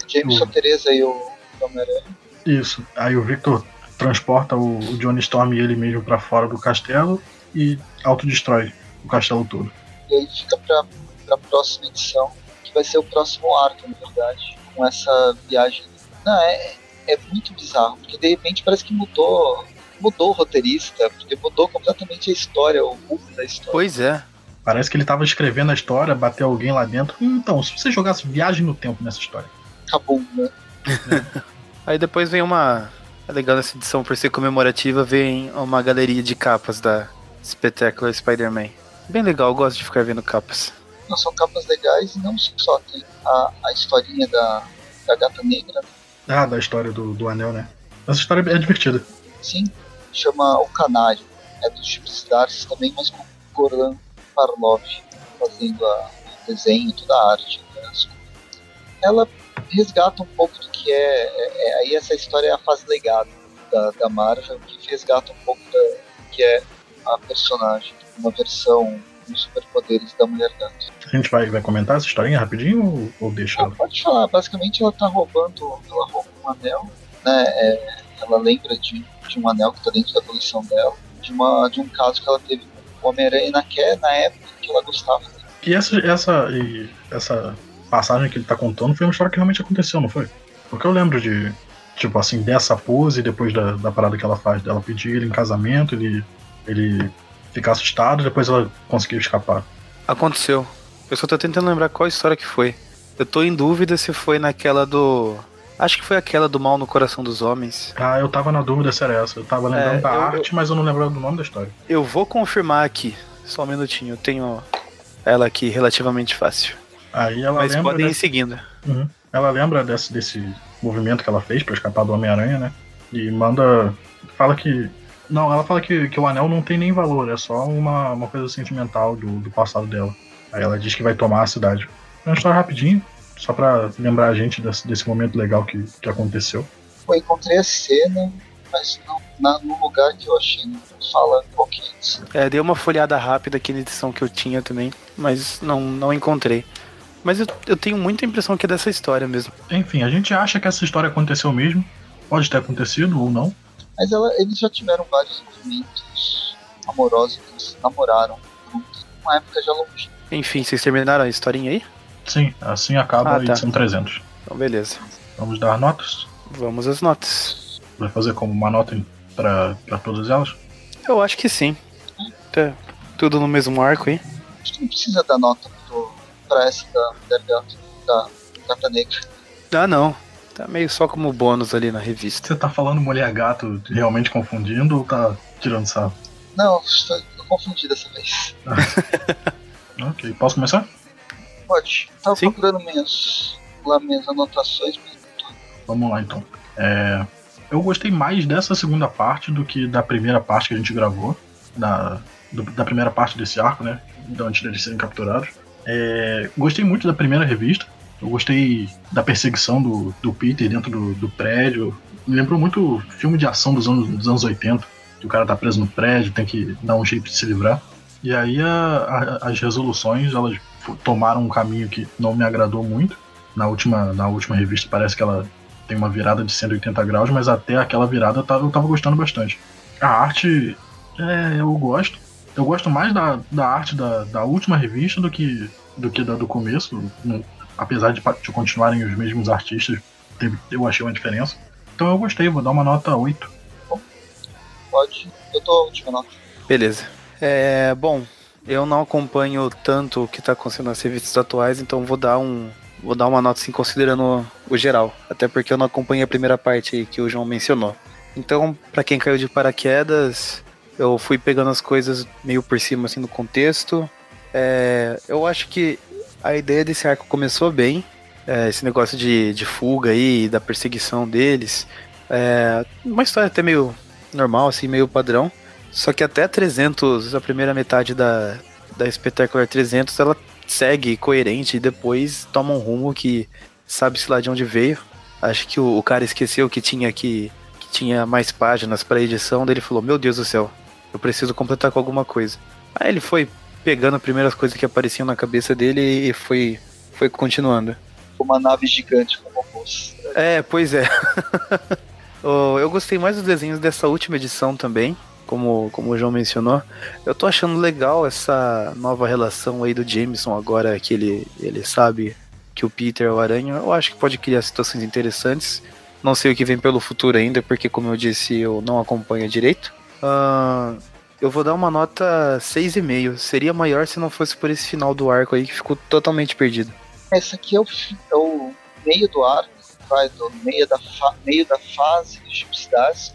Jameson, o- Teresa e o Homem-Aranha Isso. Aí o Victor transporta o, o Johnny Storm e ele mesmo para fora do castelo e autodestrói o castelo todo. E aí fica pra, pra próxima edição, que vai ser o próximo arco, na verdade, com essa viagem. Não, é, é muito bizarro, porque de repente parece que mudou, mudou o roteirista, porque mudou completamente a história, o rumo da história. Pois é. Parece que ele tava escrevendo a história, bateu alguém lá dentro. "Hum, Então, se você jogasse viagem no tempo nessa história. Acabou, né? Aí depois vem uma. É legal nessa edição, por ser comemorativa, vem uma galeria de capas da Spectacular Spider-Man. Bem legal, eu gosto de ficar vendo capas. Não, são capas legais e não só tem a, a historinha da, da gata negra, Ah, da história do, do anel, né? Essa história é divertida. sim, chama O Canário, é do Chips Darcy também, mas com Goran Parlov fazendo a, o desenho e toda a arte. né? Ela resgata um pouco do que é, é- é- aí essa história é a fase legada da, da Marvel, que resgata um pouco da que é a personagem, uma versão com superpoderes da Mulher Gato. A gente vai, vai comentar essa historinha rapidinho ou, ou deixa ela? pode falar, basicamente ela tá roubando, ela rouba um anel, né? é, ela lembra de, de um anel que tá dentro da coleção dela, de, uma, de um caso que ela teve com o Homem-Aranha na, na época que ela gostava. E essa, essa, e essa passagem que ele tá contando foi uma história que realmente aconteceu, não foi? Porque eu lembro de, tipo assim, dessa pose depois da, da parada que ela faz, dela pedir ele em casamento, ele, ele ficar assustado, depois ela conseguiu escapar. Aconteceu. Eu só tô tentando lembrar qual história que foi. Eu tô em dúvida se foi naquela do. Acho que foi aquela do mal no coração dos homens. Ah, eu tava na dúvida se era essa. Eu tava lembrando É, da eu- arte, mas eu não lembrava do nome da história. Eu vou confirmar aqui. Só um minutinho. Eu tenho ela aqui relativamente fácil. Aí ela Mas lembra. podem ir desse- seguindo. Uhum. Ela lembra desse, desse movimento que ela fez pra escapar do Homem-Aranha, né? E manda. Fala que. Não, ela fala que, que o anel não tem nem valor, é só uma, uma coisa sentimental do, do passado dela. Aí ela diz que vai tomar a cidade. É uma história rapidinho, só pra lembrar a gente desse, desse momento legal que, que aconteceu. Eu encontrei a cena, mas não na, no lugar que eu achei, não fala qual que é isso. É, dei uma folhada rápida aqui na edição que eu tinha também, mas não, não encontrei. Mas eu, eu tenho muita impressão que é dessa história mesmo. Enfim, a gente acha que essa história aconteceu mesmo. Pode ter acontecido ou não. Mas ela, eles já tiveram vários movimentos amorosos, eles namoraram juntos, uma época já longe. Enfim, vocês terminaram a historinha aí? Sim, assim acaba Ah, a tá. edição 300. Então, beleza. Vamos dar notas? Vamos às notas. Vai fazer como uma nota pra, pra todas elas? Eu acho que sim. Tá tudo no mesmo arco aí. Acho que não precisa dar nota pro, pra essa da Mulher Gato, da Gata Negra. Ah, não. Tá meio só como bônus ali na revista. Você tá falando mulher gato realmente confundindo ou tá tirando sarro? Não, estou, eu confundi dessa vez. Ok, posso começar? Pode. Tava Sim. procurando minhas, lá minhas anotações, mas não tô. Vamos lá então. É, eu gostei mais dessa segunda parte do que da primeira parte que a gente gravou. Da, do- da primeira parte desse arco, né? Da antes deles serem capturados. É, gostei muito da primeira revista. Eu gostei da perseguição do, do Peter dentro do, do prédio. Me lembrou muito filme de ação dos anos, dos anos 80. Que o cara tá preso no prédio, tem que dar um jeito de se livrar. E aí a, a, as resoluções elas tomaram um caminho que não me agradou muito. Na última, na última revista parece que ela tem uma virada de 180 graus, mas até aquela virada eu tava, eu tava gostando bastante. A arte, é, eu gosto. Eu gosto mais da, da arte da, da última revista do que, do que da do começo. Apesar de, de continuarem os mesmos artistas, teve, eu achei uma diferença. Então eu gostei, vou dar uma nota 8. Pode, eu tô última nota. Beleza. É, bom, eu não acompanho tanto o que está acontecendo nas revistas atuais, então vou dar um vou dar uma nota assim considerando o geral, até porque eu não acompanhei a primeira parte que o João mencionou. Então, para quem caiu de paraquedas, eu fui pegando as coisas meio por cima assim no contexto. É, eu acho que a ideia desse arco começou bem, é, esse negócio de, de fuga aí, da perseguição deles. É, uma história até meio normal, assim, meio padrão. Só que até 300, a primeira metade da, da Espetacular 300, ela segue coerente e depois toma um rumo que sabe-se lá de onde veio. Acho que o, o cara esqueceu que tinha que, que tinha mais páginas para edição, daí ele falou: Meu Deus do céu, eu preciso completar com alguma coisa. Aí ele foi pegando as primeiras coisas que apareciam na cabeça dele e foi, foi continuando. Uma nave gigante com robôs. É, pois é. eu gostei mais dos desenhos dessa última edição também como, como o João mencionou. Eu tô achando legal essa nova relação aí do Jameson agora que ele, ele sabe que o Peter é o Aranha. Eu acho que pode criar situações interessantes. Não sei o que vem pelo futuro ainda, porque como eu disse, eu não acompanho direito. Uh, eu vou dar uma nota 6,5. Seria maior se não fosse por esse final do arco aí que ficou totalmente perdido. Esse aqui é o, é o meio do arco, vai do meio da, meio da fase de Gypsidas,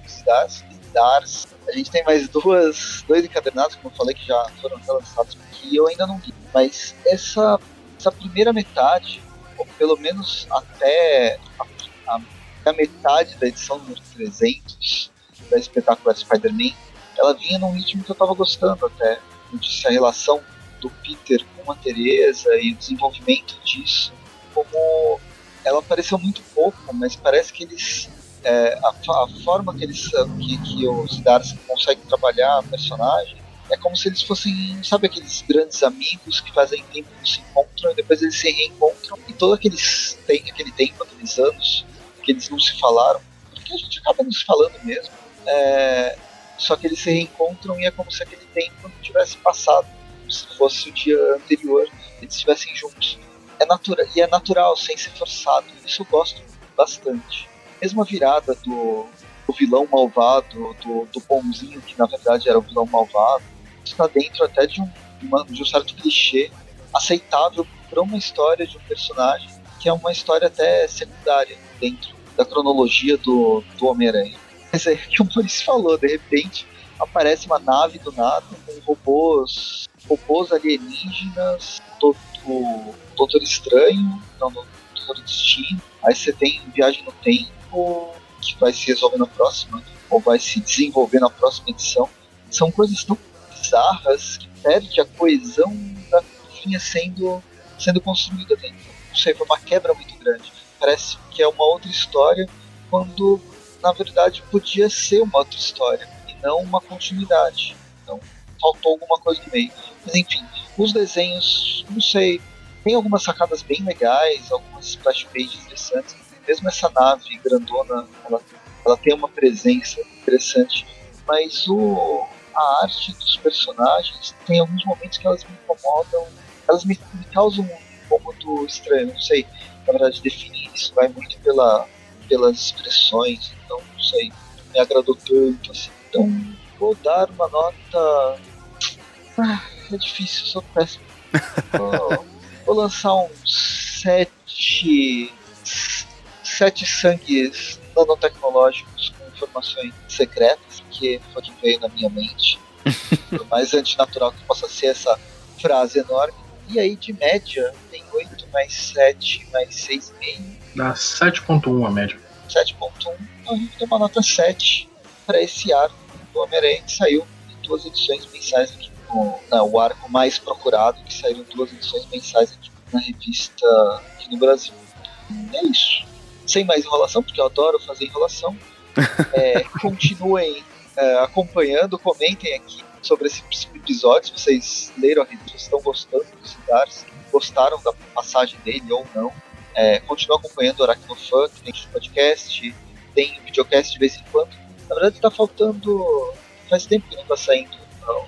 Dars, a gente tem mais duas, dois encadernados, como eu falei, que já foram lançados que eu ainda não vi. Mas essa, essa primeira metade, ou pelo menos até a, a, a metade da edição número 300 da espetacular Spider-Man, ela vinha num ritmo que eu tava gostando até. Eu disse a relação do Peter com a Teresa e o desenvolvimento disso, como ela apareceu muito pouco, mas parece que eles é, a, a, forma que eles que, que os Darcy conseguem trabalhar a personagem é como se eles fossem, sabe, aqueles grandes amigos que fazem tempo que se encontram e depois eles se reencontram e todo aqueles tem aquele tempo, aqueles anos que eles não se falaram, porque a gente acaba não se falando mesmo. É, só que eles se reencontram e é como se aquele tempo não tivesse passado, se fosse o dia anterior, eles estivessem juntos. É natural e é natural, sem ser forçado. Isso eu gosto bastante mesma virada do, do vilão malvado, do, do bonzinho, que na verdade era o vilão malvado, está dentro até de um, uma, de um certo clichê aceitável para uma história de um personagem que é uma história até secundária dentro da cronologia do, do Homem-Aranha. Mas é que o Maurício falou, de repente aparece uma nave do nada com robôs, robôs alienígenas, todo, Doutor Estranho, não, Doutor Destino, aí você tem Viagem no Tempo, que vai se resolver na próxima, ou vai se desenvolver na próxima edição, são coisas tão bizarras que perde a coesão da que vinha sendo, sendo construída dentro. Não sei, foi uma quebra muito grande. Parece que é uma outra história, quando na verdade podia ser uma outra história e não uma continuidade. Então faltou alguma coisa no meio. Mas enfim, os desenhos, não sei, tem algumas sacadas bem legais, algumas splash pages interessantes mesmo essa nave grandona, ela, ela tem uma presença interessante, mas o, a arte dos personagens tem alguns momentos que elas me incomodam, elas me, me causam um incômodo estranho, não sei, na verdade definir isso vai muito pela, pelas expressões, então não sei, me agradou tanto assim. Então vou dar uma nota. Ah, é difícil, sou péssimo. Vou, vou lançar um 7 sete sangues nanotecnológicos com informações secretas, que foi o que veio na minha mente. Por mais antinatural que possa ser essa frase enorme. E aí, de média, tem 8 mais 7 mais 6,5. Dá 7,1 a média. 7,1. Então a gente tem uma nota 7 para esse arco do Homem-Aranha que saiu em duas edições mensais aqui. não, o arco mais procurado, que saíram duas edições mensais aqui na revista aqui no Brasil. É isso. Sem mais enrolação, porque eu adoro fazer enrolação. É, continuem é, acompanhando, comentem aqui sobre esse episódio, se vocês leram a revista, estão gostando dos lugares, gostaram da passagem dele ou não. É, continuem acompanhando o Aracnofan, que tem podcast, tem videocast de vez em quando. Na verdade, está faltando. Faz tempo que não está saindo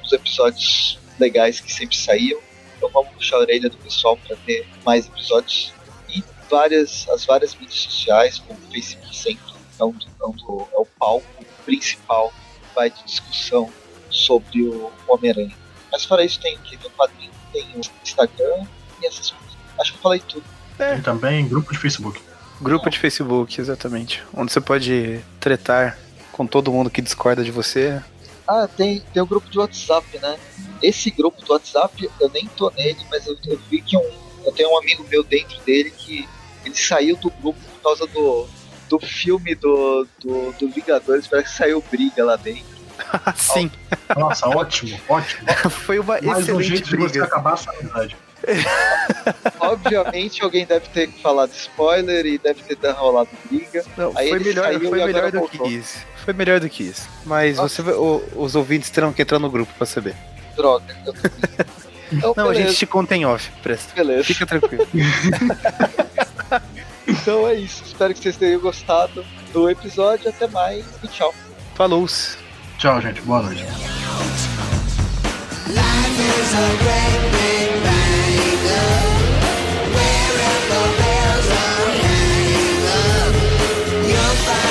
os episódios legais que sempre saíam. Então vamos puxar a orelha do pessoal para ter mais episódios. E várias, as várias mídias sociais, como o Facebook sempre, é, um, é, um, é o palco principal vai de discussão sobre o Homem-Aranha. Mas fora isso tem o que? Tem o quadrinho, tem o Instagram e essas coisas. Acho que eu falei tudo. É. Tem também grupo de Facebook. Grupo de Facebook, exatamente. Onde você pode tretar com todo mundo que discorda de você. Ah, tem, tem o grupo de WhatsApp, né? Esse grupo do WhatsApp, eu nem tô nele, mas eu, eu vi que um, eu tenho um amigo meu dentro dele que ele saiu do grupo por causa do, do filme do, do, do Vingadores, parece que saiu briga lá dentro. Sim. Nossa, ótimo, ótimo. Foi uma Mais excelente um jeito briga. de você acabar a amizade. Obviamente alguém deve ter falado spoiler e deve ter rolado briga. Não, Aí foi melhor, foi melhor do voltou. que isso. Foi melhor do que isso. Mas você, o, os ouvintes terão que entrar no grupo pra saber. Droga. Então, Não, beleza. a gente te conta em off, presta. Beleza. Fica tranquilo. então é isso. Espero que vocês tenham gostado do episódio. Até mais e tchau. Falou. Tchau, gente. Boa noite. Life is a Eu faço.